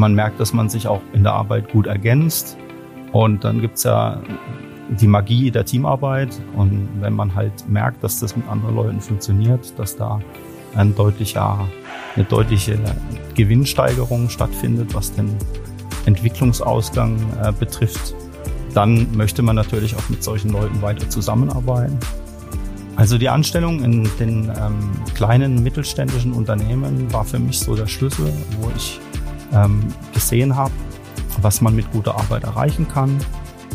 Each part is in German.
Man merkt, dass man sich auch in der Arbeit gut ergänzt. Und dann gibt's ja die Magie der Teamarbeit. Und wenn man halt merkt, dass das mit anderen Leuten funktioniert, dass da ein deutlicher, eine deutliche Gewinnsteigerung stattfindet, was den Entwicklungsausgang äh, betrifft, dann möchte man natürlich auch mit solchen Leuten weiter zusammenarbeiten. Also die Anstellung in den ähm, kleinen mittelständischen Unternehmen war für mich so der Schlüssel, wo ich ähm, gesehen habe, was man mit guter Arbeit erreichen kann.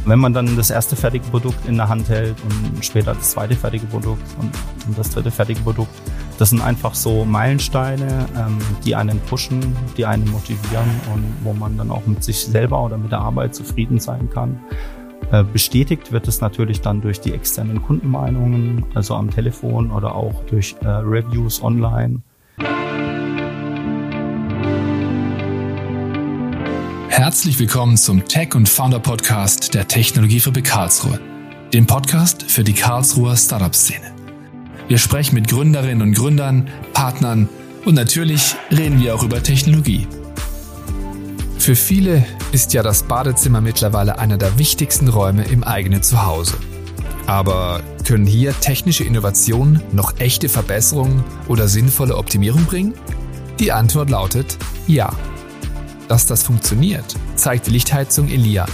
Wenn man dann das erste fertige Produkt in der Hand hält und später das zweite fertige Produkt und, und das dritte fertige Produkt, das sind einfach so Meilensteine, ähm, die einen pushen, die einen motivieren und wo man dann auch mit sich selber oder mit der Arbeit zufrieden sein kann. Äh, bestätigt wird es natürlich dann durch die externen Kundenmeinungen, also am Telefon oder auch durch äh, Reviews online. Herzlich willkommen zum Tech und Founder Podcast der Technologiefabrik Karlsruhe, dem Podcast für die Karlsruher Startup-Szene. Wir sprechen mit Gründerinnen und Gründern, Partnern und natürlich reden wir auch über Technologie. Für viele ist ja das Badezimmer mittlerweile einer der wichtigsten Räume im eigenen Zuhause. Aber können hier technische Innovationen noch echte Verbesserungen oder sinnvolle Optimierung bringen? Die Antwort lautet ja. Dass das funktioniert, zeigt die Lichtheizung Elia,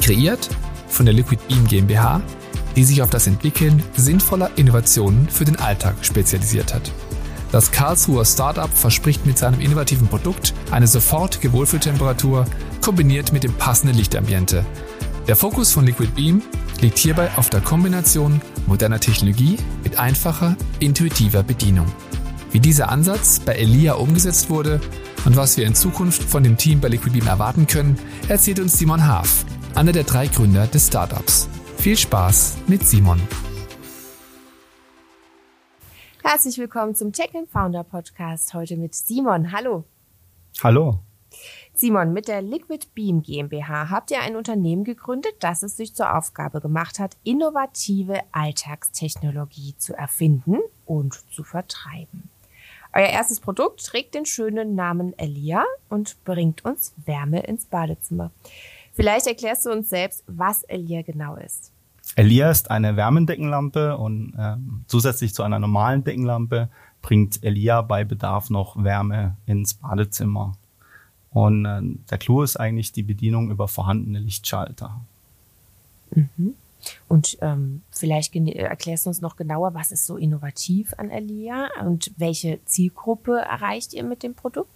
kreiert von der Liquid Beam GmbH, die sich auf das Entwickeln sinnvoller Innovationen für den Alltag spezialisiert hat. Das Karlsruher Startup verspricht mit seinem innovativen Produkt eine sofortige Wohlfühltemperatur kombiniert mit dem passenden Lichtambiente. Der Fokus von Liquid Beam liegt hierbei auf der Kombination moderner Technologie mit einfacher, intuitiver Bedienung. Wie dieser Ansatz bei Elia umgesetzt wurde und was wir in Zukunft von dem Team bei Liquid Beam erwarten können, erzählt uns Simon Haaf, einer der drei Gründer des Startups. Viel Spaß mit Simon. Herzlich willkommen zum Tech and Founder Podcast. Heute mit Simon. Hallo. Hallo. Simon, mit der Liquid Beam GmbH habt ihr ein Unternehmen gegründet, das es sich zur Aufgabe gemacht hat, innovative Alltagstechnologie zu erfinden und zu vertreiben. Euer erstes Produkt trägt den schönen Namen Elia und bringt uns Wärme ins Badezimmer. Vielleicht erklärst du uns selbst, was Elia genau ist. Elia ist eine Wärmendeckenlampe und äh, zusätzlich zu einer normalen Deckenlampe bringt Elia bei Bedarf noch Wärme ins Badezimmer. Und äh, der Clou ist eigentlich die Bedienung über vorhandene Lichtschalter. Mhm. Und ähm, vielleicht erklärst du uns noch genauer, was ist so innovativ an Elia und welche Zielgruppe erreicht ihr mit dem Produkt?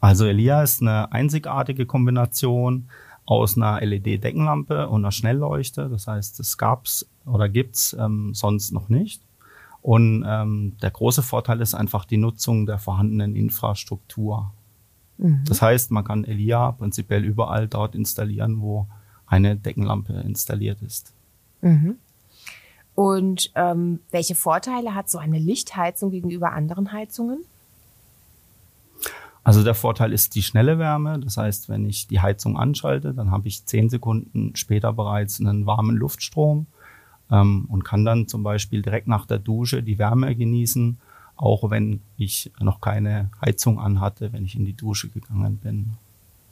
Also Elia ist eine einzigartige Kombination aus einer LED-Deckenlampe und einer Schnellleuchte. Das heißt, es gab's oder gibt's ähm, sonst noch nicht. Und ähm, der große Vorteil ist einfach die Nutzung der vorhandenen Infrastruktur. Mhm. Das heißt, man kann Elia prinzipiell überall dort installieren, wo eine Deckenlampe installiert ist. Mhm. Und ähm, welche Vorteile hat so eine Lichtheizung gegenüber anderen Heizungen? Also der Vorteil ist die schnelle Wärme. Das heißt, wenn ich die Heizung anschalte, dann habe ich zehn Sekunden später bereits einen warmen Luftstrom ähm, und kann dann zum Beispiel direkt nach der Dusche die Wärme genießen, auch wenn ich noch keine Heizung anhatte, wenn ich in die Dusche gegangen bin.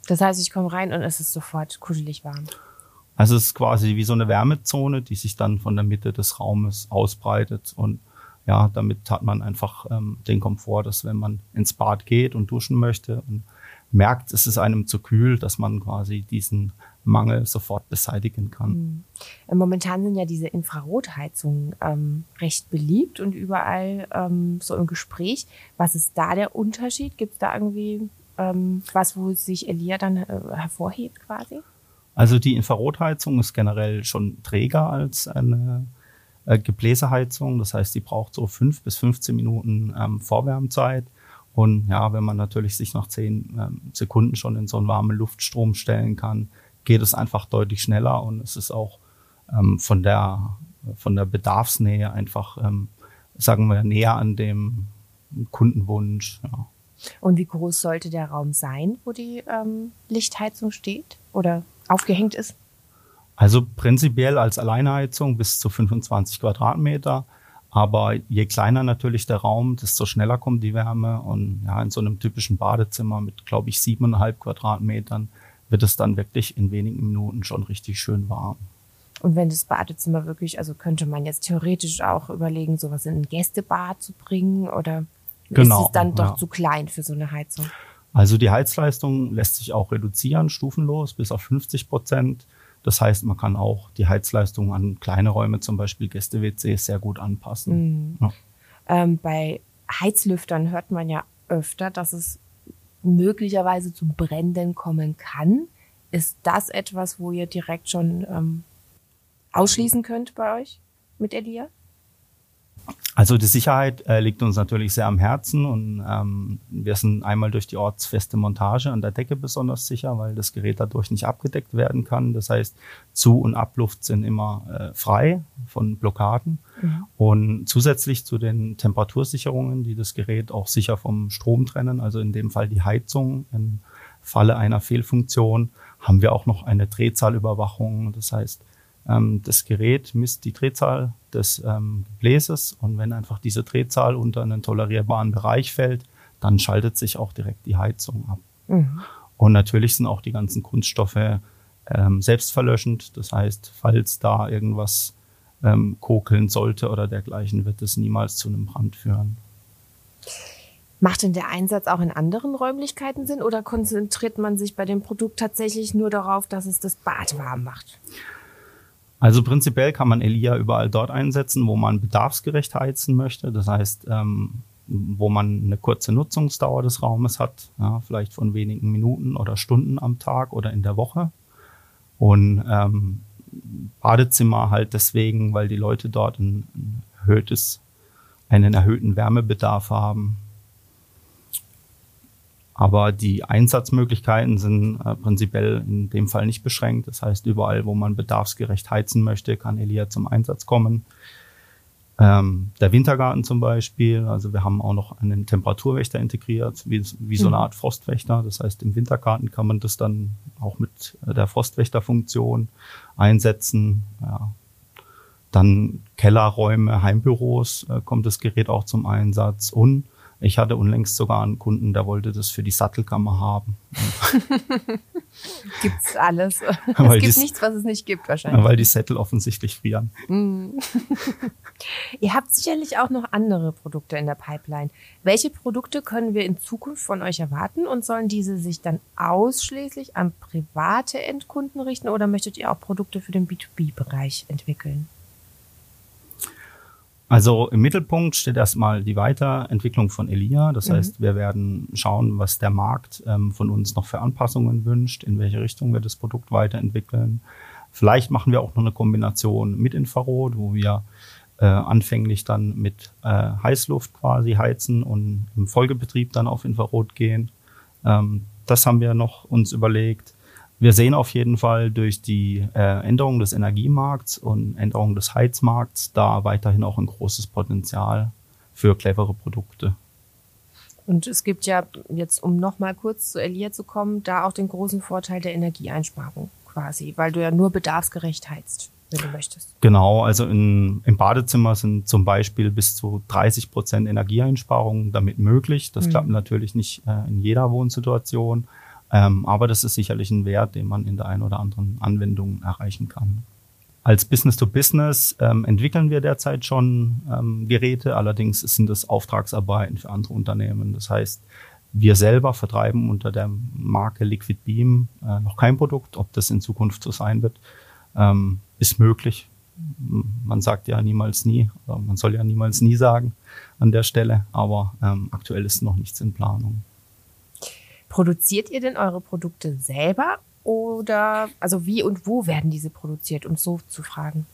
Das heißt, ich komme rein und es ist sofort kuschelig warm. Also es ist quasi wie so eine Wärmezone, die sich dann von der Mitte des Raumes ausbreitet und ja, damit hat man einfach ähm, den Komfort, dass wenn man ins Bad geht und duschen möchte und merkt, es ist einem zu kühl, dass man quasi diesen Mangel sofort beseitigen kann. Mhm. Momentan sind ja diese Infrarotheizungen ähm, recht beliebt und überall ähm, so im Gespräch. Was ist da der Unterschied? Gibt es da irgendwie ähm, was, wo sich Elia dann äh, hervorhebt quasi? Also die Infrarotheizung ist generell schon träger als eine äh, Gebläseheizung. Das heißt, die braucht so fünf bis 15 Minuten ähm, Vorwärmzeit. Und ja, wenn man natürlich sich nach zehn ähm, Sekunden schon in so einen warmen Luftstrom stellen kann, geht es einfach deutlich schneller und es ist auch ähm, von der von der Bedarfsnähe einfach, ähm, sagen wir, näher an dem Kundenwunsch. Ja. Und wie groß sollte der Raum sein, wo die ähm, Lichtheizung steht oder aufgehängt ist? Also prinzipiell als Alleinheizung bis zu 25 Quadratmeter. Aber je kleiner natürlich der Raum, desto schneller kommt die Wärme. Und ja, in so einem typischen Badezimmer mit, glaube ich, siebeneinhalb Quadratmetern wird es dann wirklich in wenigen Minuten schon richtig schön warm. Und wenn das Badezimmer wirklich, also könnte man jetzt theoretisch auch überlegen, sowas in ein Gästebad zu bringen oder genau, ist es dann doch ja. zu klein für so eine Heizung? Also die Heizleistung lässt sich auch reduzieren, stufenlos bis auf 50 Prozent. Das heißt, man kann auch die Heizleistung an kleine Räume, zum Beispiel Gäste-WCs, sehr gut anpassen. Mhm. Ja. Ähm, bei Heizlüftern hört man ja öfter, dass es möglicherweise zu Bränden kommen kann. Ist das etwas, wo ihr direkt schon ähm, ausschließen könnt bei euch mit Elia? Also die Sicherheit äh, liegt uns natürlich sehr am Herzen und ähm, wir sind einmal durch die ortsfeste Montage an der Decke besonders sicher, weil das Gerät dadurch nicht abgedeckt werden kann. Das heißt, Zu- und Abluft sind immer äh, frei von Blockaden. Mhm. Und zusätzlich zu den Temperatursicherungen, die das Gerät auch sicher vom Strom trennen, also in dem Fall die Heizung im Falle einer Fehlfunktion, haben wir auch noch eine Drehzahlüberwachung. Das heißt, das Gerät misst die Drehzahl des ähm, Gebläses und wenn einfach diese Drehzahl unter einen tolerierbaren Bereich fällt, dann schaltet sich auch direkt die Heizung ab. Mhm. Und natürlich sind auch die ganzen Kunststoffe ähm, selbstverlöschend. Das heißt, falls da irgendwas ähm, kokeln sollte oder dergleichen, wird es niemals zu einem Brand führen. Macht denn der Einsatz auch in anderen Räumlichkeiten Sinn oder konzentriert man sich bei dem Produkt tatsächlich nur darauf, dass es das Bad warm macht? Also prinzipiell kann man Elia überall dort einsetzen, wo man bedarfsgerecht heizen möchte. Das heißt, ähm, wo man eine kurze Nutzungsdauer des Raumes hat, ja, vielleicht von wenigen Minuten oder Stunden am Tag oder in der Woche. Und ähm, Badezimmer halt deswegen, weil die Leute dort ein, ein erhöhtes, einen erhöhten Wärmebedarf haben. Aber die Einsatzmöglichkeiten sind äh, prinzipiell in dem Fall nicht beschränkt. Das heißt, überall, wo man bedarfsgerecht heizen möchte, kann Elia zum Einsatz kommen. Ähm, der Wintergarten zum Beispiel, also wir haben auch noch einen Temperaturwächter integriert, wie, wie so eine mhm. Art Frostwächter. Das heißt, im Wintergarten kann man das dann auch mit der Frostwächterfunktion einsetzen. Ja. Dann Kellerräume, Heimbüros äh, kommt das Gerät auch zum Einsatz und ich hatte unlängst sogar einen Kunden, der wollte das für die Sattelkammer haben. Gibt's alles. es gibt nichts, was es nicht gibt wahrscheinlich. Weil die Sättel offensichtlich frieren. Mm. Ihr habt sicherlich auch noch andere Produkte in der Pipeline. Welche Produkte können wir in Zukunft von euch erwarten und sollen diese sich dann ausschließlich an private Endkunden richten oder möchtet ihr auch Produkte für den B2B-Bereich entwickeln? Also im Mittelpunkt steht erstmal die Weiterentwicklung von Elia. Das mhm. heißt, wir werden schauen, was der Markt ähm, von uns noch für Anpassungen wünscht, in welche Richtung wir das Produkt weiterentwickeln. Vielleicht machen wir auch noch eine Kombination mit Infrarot, wo wir äh, anfänglich dann mit äh, Heißluft quasi heizen und im Folgebetrieb dann auf Infrarot gehen. Ähm, das haben wir noch uns überlegt. Wir sehen auf jeden Fall durch die äh, Änderung des Energiemarkts und Änderung des Heizmarkts da weiterhin auch ein großes Potenzial für clevere Produkte. Und es gibt ja jetzt, um nochmal kurz zu Elia zu kommen, da auch den großen Vorteil der Energieeinsparung quasi, weil du ja nur bedarfsgerecht heizt, wenn du möchtest. Genau, also in, im Badezimmer sind zum Beispiel bis zu 30 Prozent Energieeinsparung damit möglich. Das mhm. klappt natürlich nicht äh, in jeder Wohnsituation. Ähm, aber das ist sicherlich ein Wert, den man in der einen oder anderen Anwendung erreichen kann. Als Business-to-Business ähm, entwickeln wir derzeit schon ähm, Geräte, allerdings sind es Auftragsarbeiten für andere Unternehmen. Das heißt, wir selber vertreiben unter der Marke Liquid Beam äh, noch kein Produkt. Ob das in Zukunft so sein wird, ähm, ist möglich. Man sagt ja niemals nie, man soll ja niemals nie sagen an der Stelle, aber ähm, aktuell ist noch nichts in Planung. Produziert ihr denn eure Produkte selber oder also wie und wo werden diese produziert, um so zu fragen?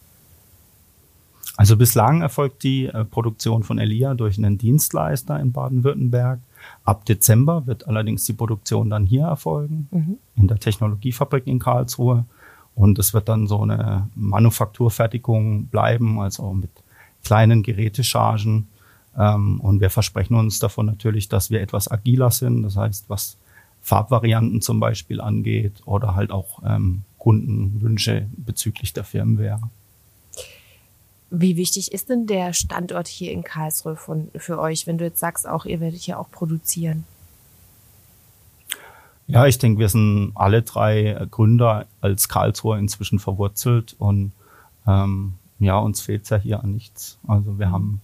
Also bislang erfolgt die äh, Produktion von Elia durch einen Dienstleister in Baden-Württemberg. Ab Dezember wird allerdings die Produktion dann hier erfolgen, mhm. in der Technologiefabrik in Karlsruhe. Und es wird dann so eine Manufakturfertigung bleiben, also mit kleinen Gerätechargen. Ähm, und wir versprechen uns davon natürlich, dass wir etwas agiler sind. Das heißt, was Farbvarianten zum Beispiel angeht oder halt auch ähm, Kundenwünsche bezüglich der Firmware. Wie wichtig ist denn der Standort hier in Karlsruhe von, für euch, wenn du jetzt sagst, auch ihr werdet hier auch produzieren? Ja, ich denke, wir sind alle drei Gründer als Karlsruher inzwischen verwurzelt und ähm, ja, uns fehlt ja hier an nichts. Also wir haben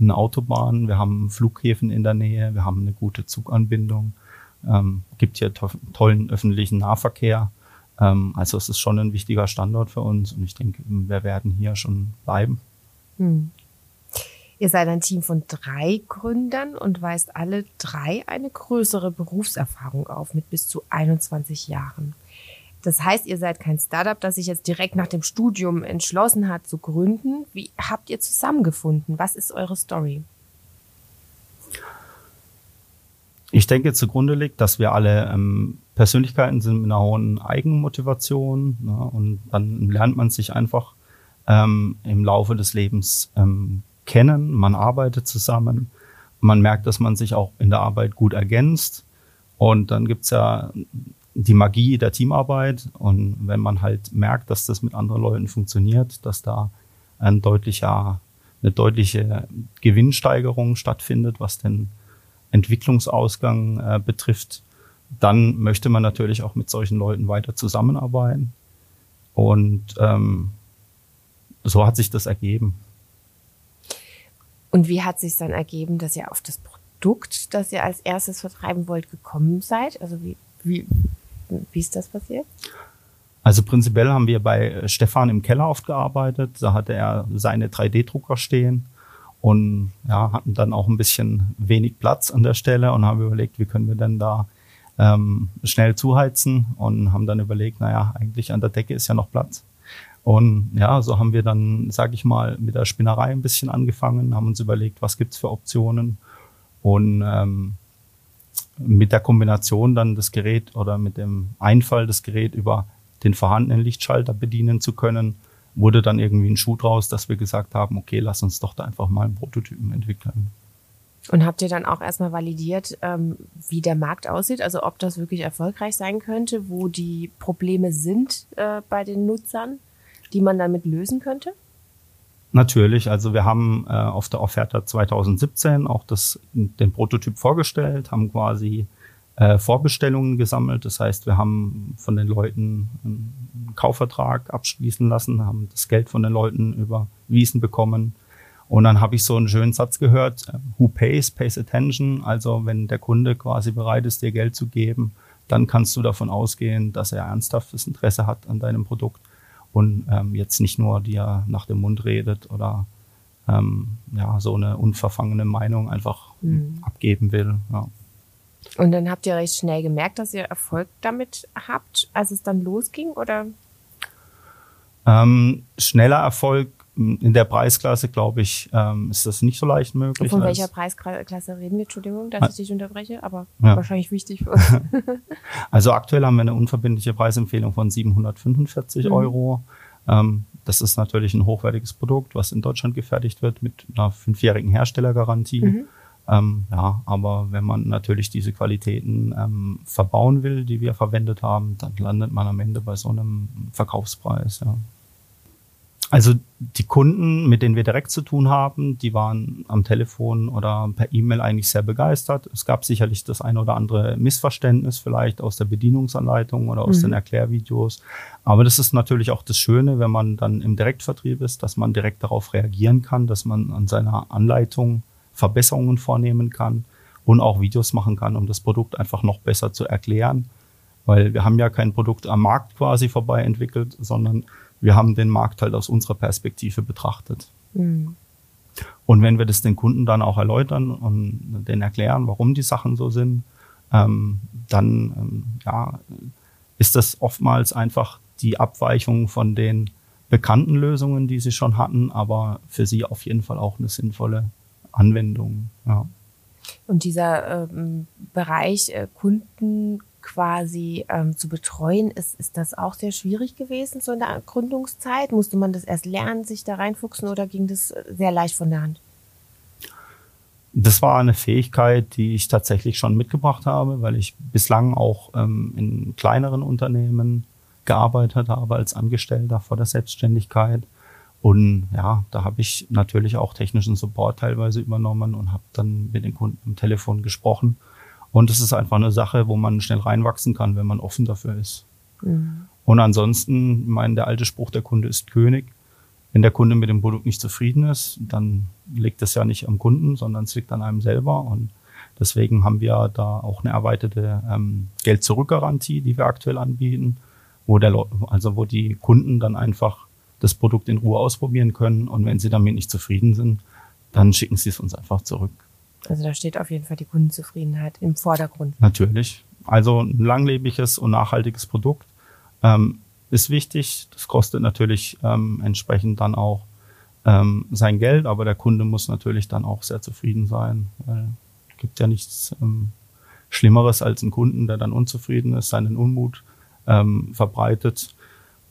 eine Autobahn, wir haben Flughäfen in der Nähe, wir haben eine gute Zuganbindung, ähm, gibt hier to tollen öffentlichen Nahverkehr. Ähm, also es ist schon ein wichtiger Standort für uns und ich denke, wir werden hier schon bleiben. Hm. Ihr seid ein Team von drei Gründern und weist alle drei eine größere Berufserfahrung auf mit bis zu 21 Jahren. Das heißt, ihr seid kein Startup, das sich jetzt direkt nach dem Studium entschlossen hat zu gründen. Wie habt ihr zusammengefunden? Was ist eure Story? Ich denke, zugrunde liegt, dass wir alle ähm, Persönlichkeiten sind mit einer hohen Eigenmotivation ne, und dann lernt man sich einfach ähm, im Laufe des Lebens ähm, kennen, man arbeitet zusammen, man merkt, dass man sich auch in der Arbeit gut ergänzt. Und dann gibt's ja die Magie der Teamarbeit. Und wenn man halt merkt, dass das mit anderen Leuten funktioniert, dass da ein deutlicher, eine deutliche Gewinnsteigerung stattfindet, was den Entwicklungsausgang äh, betrifft, dann möchte man natürlich auch mit solchen Leuten weiter zusammenarbeiten. Und ähm, so hat sich das ergeben. Und wie hat sich dann ergeben, dass ihr auf das Produkt, das ihr als erstes vertreiben wollt, gekommen seid? Also wie, wie, wie ist das passiert? Also prinzipiell haben wir bei Stefan im Keller oft gearbeitet. Da hatte er seine 3D-Drucker stehen und ja, hatten dann auch ein bisschen wenig Platz an der Stelle und haben überlegt, wie können wir denn da ähm, schnell zuheizen und haben dann überlegt, naja, eigentlich an der Decke ist ja noch Platz. Und ja, so haben wir dann, sage ich mal, mit der Spinnerei ein bisschen angefangen, haben uns überlegt, was gibt's für Optionen und ähm, mit der Kombination dann das Gerät oder mit dem Einfall des Gerät über den vorhandenen Lichtschalter bedienen zu können, wurde dann irgendwie ein Schuh draus, dass wir gesagt haben, okay, lass uns doch da einfach mal einen Prototypen entwickeln. Und habt ihr dann auch erstmal validiert, ähm, wie der Markt aussieht, also ob das wirklich erfolgreich sein könnte, wo die Probleme sind äh, bei den Nutzern, die man damit lösen könnte? Natürlich, also wir haben äh, auf der Offerta 2017 auch das, den Prototyp vorgestellt, haben quasi äh, Vorbestellungen gesammelt. Das heißt, wir haben von den Leuten einen Kaufvertrag abschließen lassen, haben das Geld von den Leuten überwiesen bekommen. Und dann habe ich so einen schönen Satz gehört, äh, who pays, pays attention. Also wenn der Kunde quasi bereit ist, dir Geld zu geben, dann kannst du davon ausgehen, dass er ernsthaftes Interesse hat an deinem Produkt und ähm, jetzt nicht nur dir nach dem Mund redet oder ähm, ja so eine unverfangene Meinung einfach mhm. abgeben will. Ja. Und dann habt ihr recht schnell gemerkt, dass ihr Erfolg damit habt, als es dann losging, oder? Ähm, schneller Erfolg in der Preisklasse, glaube ich, ähm, ist das nicht so leicht möglich. Von welcher Preisklasse reden wir? Entschuldigung, dass ich dich unterbreche, aber ja. wahrscheinlich wichtig für uns. also aktuell haben wir eine unverbindliche Preisempfehlung von 745 mhm. Euro. Ähm, das ist natürlich ein hochwertiges Produkt, was in Deutschland gefertigt wird mit einer fünfjährigen Herstellergarantie. Mhm. Ähm, ja, aber wenn man natürlich diese Qualitäten ähm, verbauen will, die wir verwendet haben, dann landet man am Ende bei so einem Verkaufspreis. Ja. Also die Kunden, mit denen wir direkt zu tun haben, die waren am Telefon oder per E-Mail eigentlich sehr begeistert. Es gab sicherlich das eine oder andere Missverständnis vielleicht aus der Bedienungsanleitung oder aus mhm. den Erklärvideos. Aber das ist natürlich auch das Schöne, wenn man dann im Direktvertrieb ist, dass man direkt darauf reagieren kann, dass man an seiner Anleitung Verbesserungen vornehmen kann und auch Videos machen kann, um das Produkt einfach noch besser zu erklären. Weil wir haben ja kein Produkt am Markt quasi vorbei entwickelt, sondern wir haben den Markt halt aus unserer Perspektive betrachtet. Mhm. Und wenn wir das den Kunden dann auch erläutern und denen erklären, warum die Sachen so sind, ähm, dann ähm, ja, ist das oftmals einfach die Abweichung von den bekannten Lösungen, die sie schon hatten, aber für sie auf jeden Fall auch eine sinnvolle Anwendung. Ja. Und dieser ähm, Bereich äh, Kunden quasi ähm, zu betreuen, ist, ist das auch sehr schwierig gewesen, so in der Gründungszeit? Musste man das erst lernen, sich da reinfuchsen oder ging das sehr leicht von der Hand? Das war eine Fähigkeit, die ich tatsächlich schon mitgebracht habe, weil ich bislang auch ähm, in kleineren Unternehmen gearbeitet habe als Angestellter vor der Selbstständigkeit Und ja, da habe ich natürlich auch technischen Support teilweise übernommen und habe dann mit den Kunden am Telefon gesprochen. Und es ist einfach eine Sache, wo man schnell reinwachsen kann, wenn man offen dafür ist. Mhm. Und ansonsten, ich meine, der alte Spruch, der Kunde ist König. Wenn der Kunde mit dem Produkt nicht zufrieden ist, dann liegt es ja nicht am Kunden, sondern es liegt an einem selber. Und deswegen haben wir da auch eine erweiterte ähm, Geld-Zurück-Garantie, die wir aktuell anbieten, wo der, also wo die Kunden dann einfach das Produkt in Ruhe ausprobieren können. Und wenn sie damit nicht zufrieden sind, dann schicken sie es uns einfach zurück. Also da steht auf jeden Fall die Kundenzufriedenheit im Vordergrund. Natürlich. Also ein langlebiges und nachhaltiges Produkt ähm, ist wichtig. Das kostet natürlich ähm, entsprechend dann auch ähm, sein Geld, aber der Kunde muss natürlich dann auch sehr zufrieden sein. Weil es gibt ja nichts ähm, Schlimmeres als einen Kunden, der dann unzufrieden ist, seinen Unmut ähm, verbreitet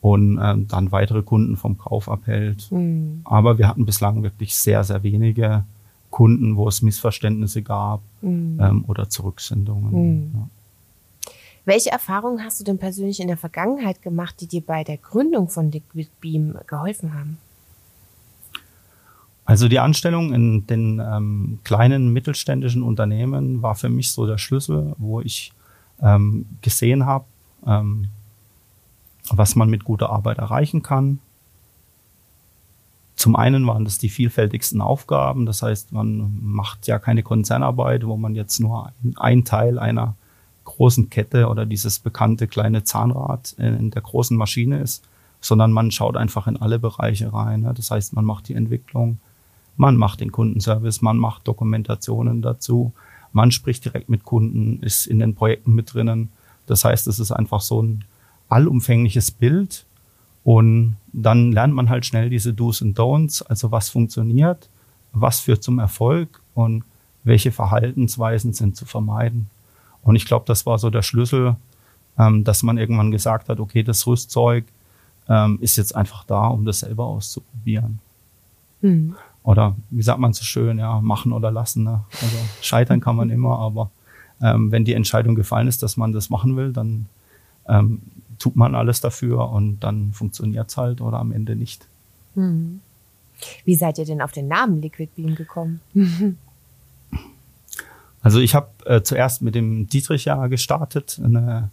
und ähm, dann weitere Kunden vom Kauf abhält. Mhm. Aber wir hatten bislang wirklich sehr, sehr wenige Kunden, wo es Missverständnisse gab mhm. ähm, oder Zurücksendungen. Mhm. Ja. Welche Erfahrungen hast du denn persönlich in der Vergangenheit gemacht, die dir bei der Gründung von Liquid Beam geholfen haben? Also die Anstellung in den ähm, kleinen mittelständischen Unternehmen war für mich so der Schlüssel, wo ich ähm, gesehen habe, ähm, was man mit guter Arbeit erreichen kann. Zum einen waren das die vielfältigsten Aufgaben, das heißt, man macht ja keine Konzernarbeit, wo man jetzt nur ein, ein Teil einer großen Kette oder dieses bekannte kleine Zahnrad in der großen Maschine ist, sondern man schaut einfach in alle Bereiche rein. Das heißt, man macht die Entwicklung, man macht den Kundenservice, man macht Dokumentationen dazu, man spricht direkt mit Kunden, ist in den Projekten mit drinnen. Das heißt, es ist einfach so ein allumfängliches Bild und dann lernt man halt schnell diese Do's und Don'ts, also was funktioniert, was führt zum Erfolg und welche Verhaltensweisen sind zu vermeiden. Und ich glaube, das war so der Schlüssel, ähm, dass man irgendwann gesagt hat, okay, das Rüstzeug ähm, ist jetzt einfach da, um das selber auszuprobieren. Mhm. Oder wie sagt man so schön, ja, machen oder lassen. Ne? Also scheitern kann man immer, aber ähm, wenn die Entscheidung gefallen ist, dass man das machen will, dann tut man alles dafür und dann funktioniert es halt oder am Ende nicht. Hm. Wie seid ihr denn auf den Namen Liquid Beam gekommen? also ich habe äh, zuerst mit dem Dietrich ja gestartet. Eine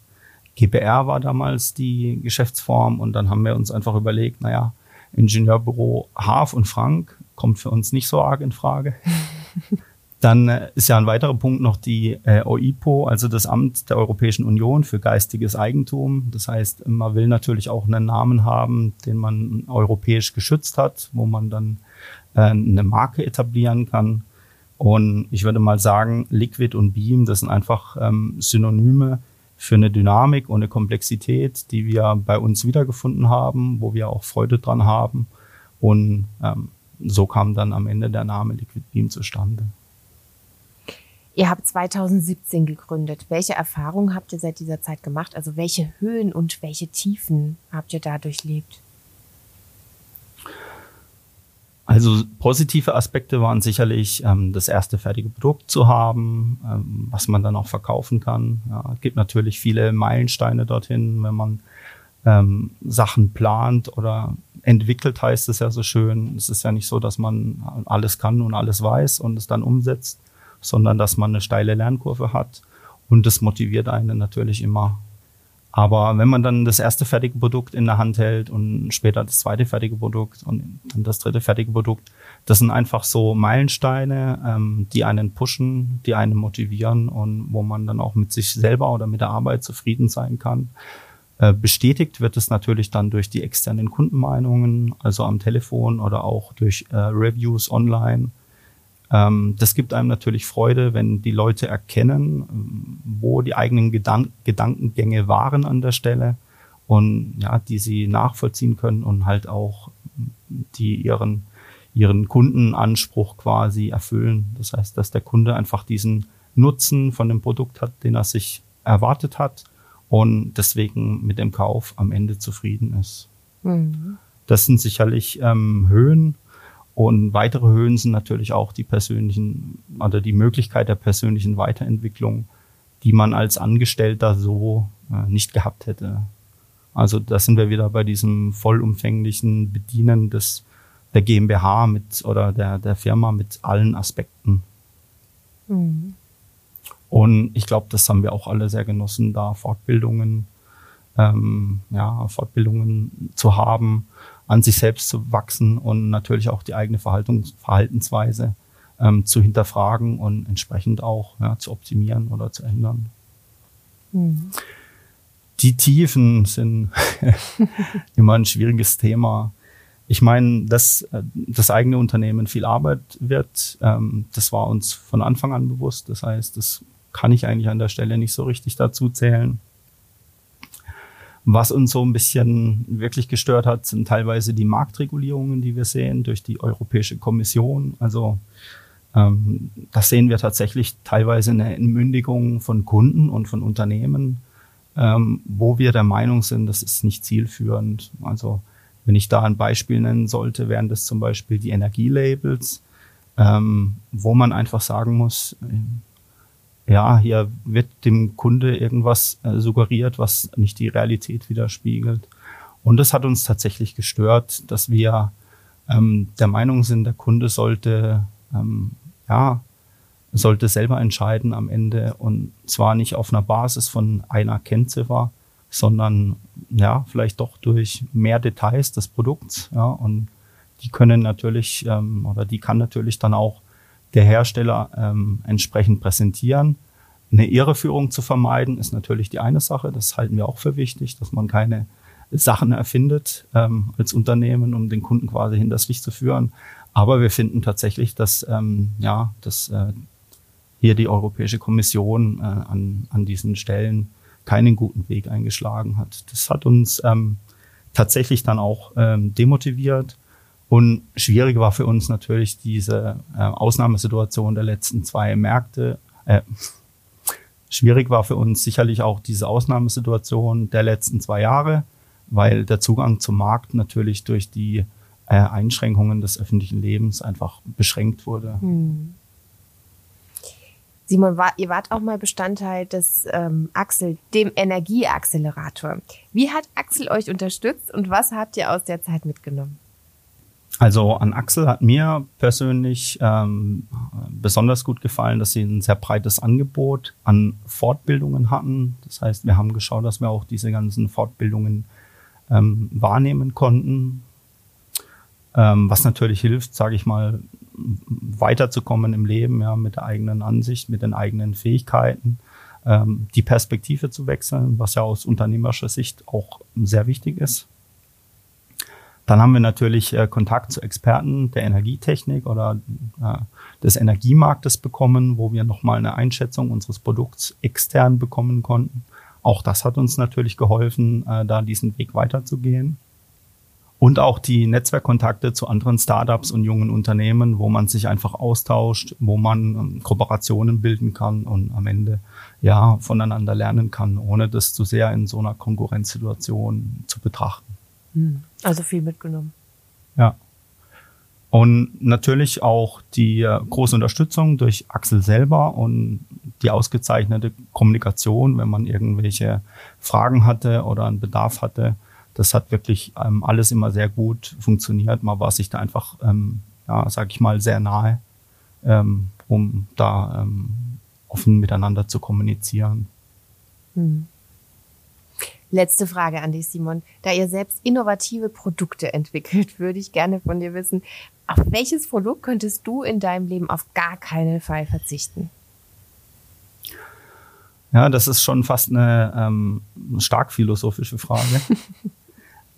GBR war damals die Geschäftsform und dann haben wir uns einfach überlegt, naja, Ingenieurbüro Haaf und Frank kommt für uns nicht so arg in Frage. Dann äh, ist ja ein weiterer Punkt noch die äh, OIPO, also das Amt der Europäischen Union für geistiges Eigentum. Das heißt, man will natürlich auch einen Namen haben, den man europäisch geschützt hat, wo man dann äh, eine Marke etablieren kann. Und ich würde mal sagen, Liquid und Beam, das sind einfach ähm, Synonyme für eine Dynamik und eine Komplexität, die wir bei uns wiedergefunden haben, wo wir auch Freude dran haben. Und ähm, so kam dann am Ende der Name Liquid Beam zustande. Ihr habt 2017 gegründet. Welche Erfahrungen habt ihr seit dieser Zeit gemacht? Also welche Höhen und welche Tiefen habt ihr da durchlebt? Also positive Aspekte waren sicherlich ähm, das erste fertige Produkt zu haben, ähm, was man dann auch verkaufen kann. Ja, es gibt natürlich viele Meilensteine dorthin, wenn man ähm, Sachen plant oder entwickelt, heißt es ja so schön. Es ist ja nicht so, dass man alles kann und alles weiß und es dann umsetzt, sondern dass man eine steile Lernkurve hat und das motiviert einen natürlich immer. Aber wenn man dann das erste fertige Produkt in der Hand hält und später das zweite fertige Produkt und dann das dritte fertige Produkt, das sind einfach so Meilensteine, ähm, die einen pushen, die einen motivieren und wo man dann auch mit sich selber oder mit der Arbeit zufrieden sein kann. Äh, bestätigt wird es natürlich dann durch die externen Kundenmeinungen, also am Telefon oder auch durch äh, Reviews online das gibt einem natürlich Freude, wenn die Leute erkennen, wo die eigenen Gedan Gedankengänge waren an der Stelle und ja, die sie nachvollziehen können und halt auch die ihren ihren Kundenanspruch quasi erfüllen. Das heißt, dass der Kunde einfach diesen Nutzen von dem Produkt hat, den er sich erwartet hat und deswegen mit dem Kauf am Ende zufrieden ist. Mhm. Das sind sicherlich ähm, Höhen, und weitere Höhen sind natürlich auch die persönlichen oder die Möglichkeit der persönlichen Weiterentwicklung, die man als Angestellter so äh, nicht gehabt hätte. Also da sind wir wieder bei diesem vollumfänglichen Bedienen des der GmbH mit oder der, der Firma mit allen Aspekten. Mhm. Und ich glaube, das haben wir auch alle sehr genossen, da Fortbildungen, ähm, ja, Fortbildungen zu haben, an sich selbst zu wachsen und natürlich auch die eigene Verhaltungs Verhaltensweise ähm, zu hinterfragen und entsprechend auch ja, zu optimieren oder zu ändern. Mhm. Die Tiefen sind immer ein schwieriges Thema. Ich meine, dass äh, das eigene Unternehmen viel Arbeit wird, ähm, das war uns von Anfang an bewusst. Das heißt, das kann ich eigentlich an der Stelle nicht so richtig dazu zählen. Was uns so ein bisschen wirklich gestört hat, sind teilweise die Marktregulierungen, die wir sehen durch die Europäische Kommission. Also ähm, das sehen wir tatsächlich teilweise eine Entmündigung von Kunden und von Unternehmen, ähm, wo wir der Meinung sind, das ist nicht zielführend. Also wenn ich da ein Beispiel nennen sollte, wären das zum Beispiel die Energielabels, ähm, wo man einfach sagen muss, ja, hier wird dem Kunde irgendwas äh, suggeriert, was nicht die Realität widerspiegelt. Und das hat uns tatsächlich gestört, dass wir ähm, der Meinung sind, der Kunde sollte ähm, ja sollte selber entscheiden am Ende und zwar nicht auf einer Basis von einer Kennziffer, sondern ja, vielleicht doch durch mehr Details des Produkts. Ja, und die können natürlich ähm, oder die kann natürlich dann auch der Hersteller ähm, entsprechend präsentieren. Eine Irreführung zu vermeiden ist natürlich die eine Sache. Das halten wir auch für wichtig, dass man keine Sachen erfindet ähm, als Unternehmen, um den Kunden quasi hinters Licht zu führen. Aber wir finden tatsächlich, dass ähm, ja, dass äh, hier die Europäische Kommission äh, an, an diesen Stellen keinen guten Weg eingeschlagen hat. Das hat uns ähm, tatsächlich dann auch ähm, demotiviert. Und schwierig war für uns natürlich diese äh, Ausnahmesituation der letzten zwei Märkte. Äh, schwierig war für uns sicherlich auch diese Ausnahmesituation der letzten zwei Jahre, weil der Zugang zum Markt natürlich durch die äh, Einschränkungen des öffentlichen Lebens einfach beschränkt wurde. Hm. Simon, war, ihr wart auch mal Bestandteil des ähm, Axel, dem Energieaccelerator. Wie hat Axel euch unterstützt und was habt ihr aus der Zeit mitgenommen? Also an Axel hat mir persönlich ähm, besonders gut gefallen, dass sie ein sehr breites Angebot an Fortbildungen hatten. Das heißt, wir haben geschaut, dass wir auch diese ganzen Fortbildungen ähm, wahrnehmen konnten, ähm, was natürlich hilft, sage ich mal, weiterzukommen im Leben, ja, mit der eigenen Ansicht, mit den eigenen Fähigkeiten, ähm, die Perspektive zu wechseln, was ja aus unternehmerischer Sicht auch sehr wichtig ist. Dann haben wir natürlich äh, Kontakt zu Experten der Energietechnik oder äh, des Energiemarktes bekommen, wo wir nochmal eine Einschätzung unseres Produkts extern bekommen konnten. Auch das hat uns natürlich geholfen, äh, da diesen Weg weiterzugehen und auch die Netzwerkkontakte zu anderen Startups und jungen Unternehmen, wo man sich einfach austauscht, wo man ähm, Kooperationen bilden kann und am Ende ja voneinander lernen kann, ohne das zu sehr in so einer Konkurrenzsituation zu betrachten. Hm. Also viel mitgenommen. Ja. Und natürlich auch die äh, große Unterstützung durch Axel selber und die ausgezeichnete Kommunikation, wenn man irgendwelche Fragen hatte oder einen Bedarf hatte, das hat wirklich ähm, alles immer sehr gut funktioniert. Man war sich da einfach, ähm, ja, sag ich mal, sehr nahe, ähm, um da ähm, offen miteinander zu kommunizieren. Hm. Letzte Frage an dich, Simon. Da ihr selbst innovative Produkte entwickelt, würde ich gerne von dir wissen, auf welches Produkt könntest du in deinem Leben auf gar keinen Fall verzichten? Ja, das ist schon fast eine ähm, stark philosophische Frage.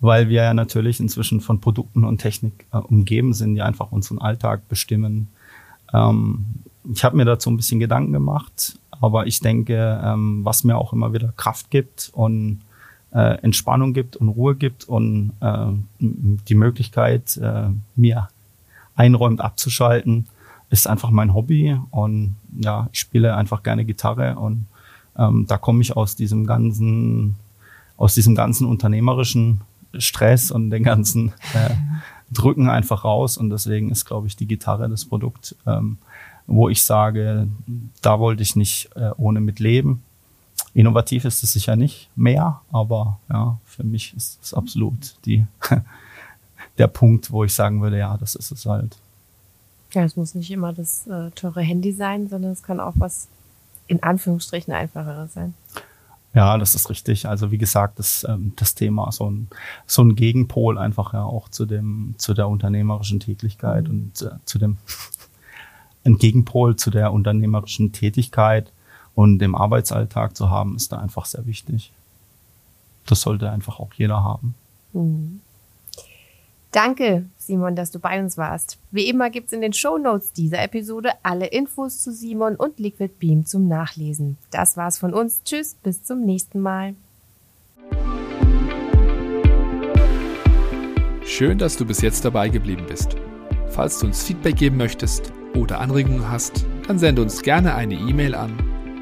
weil wir ja natürlich inzwischen von Produkten und Technik äh, umgeben sind, die einfach unseren Alltag bestimmen. Ähm, ich habe mir dazu ein bisschen Gedanken gemacht, aber ich denke, ähm, was mir auch immer wieder Kraft gibt und äh, Entspannung gibt und Ruhe gibt und äh, die Möglichkeit, äh, mir einräumt abzuschalten, ist einfach mein Hobby und ja, ich spiele einfach gerne Gitarre und ähm, da komme ich aus diesem ganzen, aus diesem ganzen unternehmerischen Stress und den ganzen äh, Drücken einfach raus. Und deswegen ist, glaube ich, die Gitarre das Produkt, ähm, wo ich sage, da wollte ich nicht äh, ohne mit leben. Innovativ ist es sicher nicht mehr, aber ja, für mich ist es absolut die, der Punkt, wo ich sagen würde, ja, das ist es halt. Ja, es muss nicht immer das äh, teure Handy sein, sondern es kann auch was in Anführungsstrichen einfacheres sein. Ja, das ist richtig. Also wie gesagt, das, ähm, das Thema so ein, so ein Gegenpol einfach ja auch zu dem, zu der unternehmerischen Tätigkeit mhm. und äh, zu dem ein Gegenpol zu der unternehmerischen Tätigkeit und dem Arbeitsalltag zu haben, ist da einfach sehr wichtig. Das sollte einfach auch jeder haben. Mhm. Danke, Simon, dass du bei uns warst. Wie immer gibt's in den Show Notes dieser Episode alle Infos zu Simon und Liquid Beam zum Nachlesen. Das war's von uns. Tschüss, bis zum nächsten Mal. Schön, dass du bis jetzt dabei geblieben bist. Falls du uns Feedback geben möchtest oder Anregungen hast, dann sende uns gerne eine E-Mail an